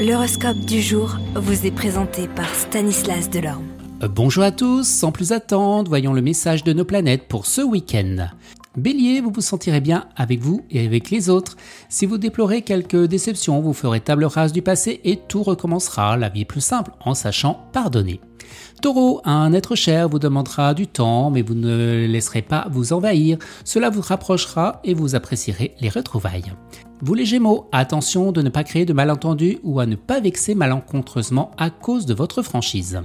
L'horoscope du jour vous est présenté par Stanislas Delorme. Euh, bonjour à tous, sans plus attendre, voyons le message de nos planètes pour ce week-end. Bélier, vous vous sentirez bien avec vous et avec les autres. Si vous déplorez quelques déceptions, vous ferez table rase du passé et tout recommencera. La vie plus simple en sachant pardonner. Taureau, un être cher vous demandera du temps, mais vous ne laisserez pas vous envahir. Cela vous rapprochera et vous apprécierez les retrouvailles. Vous les Gémeaux, attention de ne pas créer de malentendus ou à ne pas vexer malencontreusement à cause de votre franchise.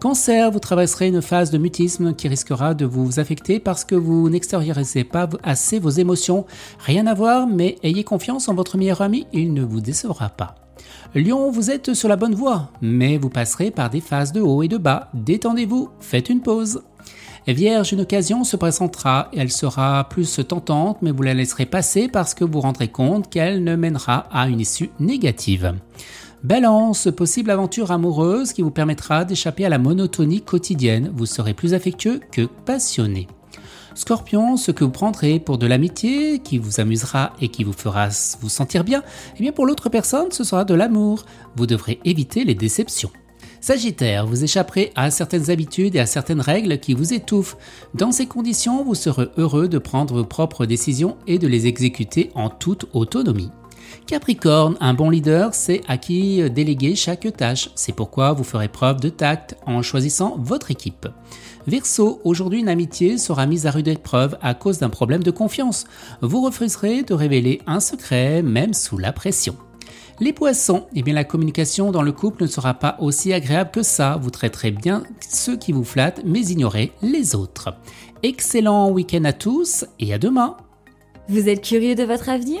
Cancer, vous traverserez une phase de mutisme qui risquera de vous affecter parce que vous n'extériorisez pas assez vos émotions. Rien à voir, mais ayez confiance en votre meilleur ami, il ne vous décevra pas. Lion, vous êtes sur la bonne voie, mais vous passerez par des phases de haut et de bas. Détendez-vous, faites une pause. Vierge, une occasion se présentera elle sera plus tentante, mais vous la laisserez passer parce que vous rendrez compte qu'elle ne mènera à une issue négative. Balance, possible aventure amoureuse qui vous permettra d'échapper à la monotonie quotidienne. Vous serez plus affectueux que passionné. Scorpion, ce que vous prendrez pour de l'amitié, qui vous amusera et qui vous fera vous sentir bien, eh bien pour l'autre personne, ce sera de l'amour. Vous devrez éviter les déceptions. Sagittaire, vous échapperez à certaines habitudes et à certaines règles qui vous étouffent. Dans ces conditions, vous serez heureux de prendre vos propres décisions et de les exécuter en toute autonomie. Capricorne, un bon leader sait à qui déléguer chaque tâche. C'est pourquoi vous ferez preuve de tact en choisissant votre équipe. Verseau, aujourd'hui une amitié sera mise à rude épreuve à cause d'un problème de confiance. Vous refuserez de révéler un secret même sous la pression. Les poissons, eh bien la communication dans le couple ne sera pas aussi agréable que ça. Vous traiterez bien ceux qui vous flattent, mais ignorez les autres. Excellent week-end à tous et à demain. Vous êtes curieux de votre avenir?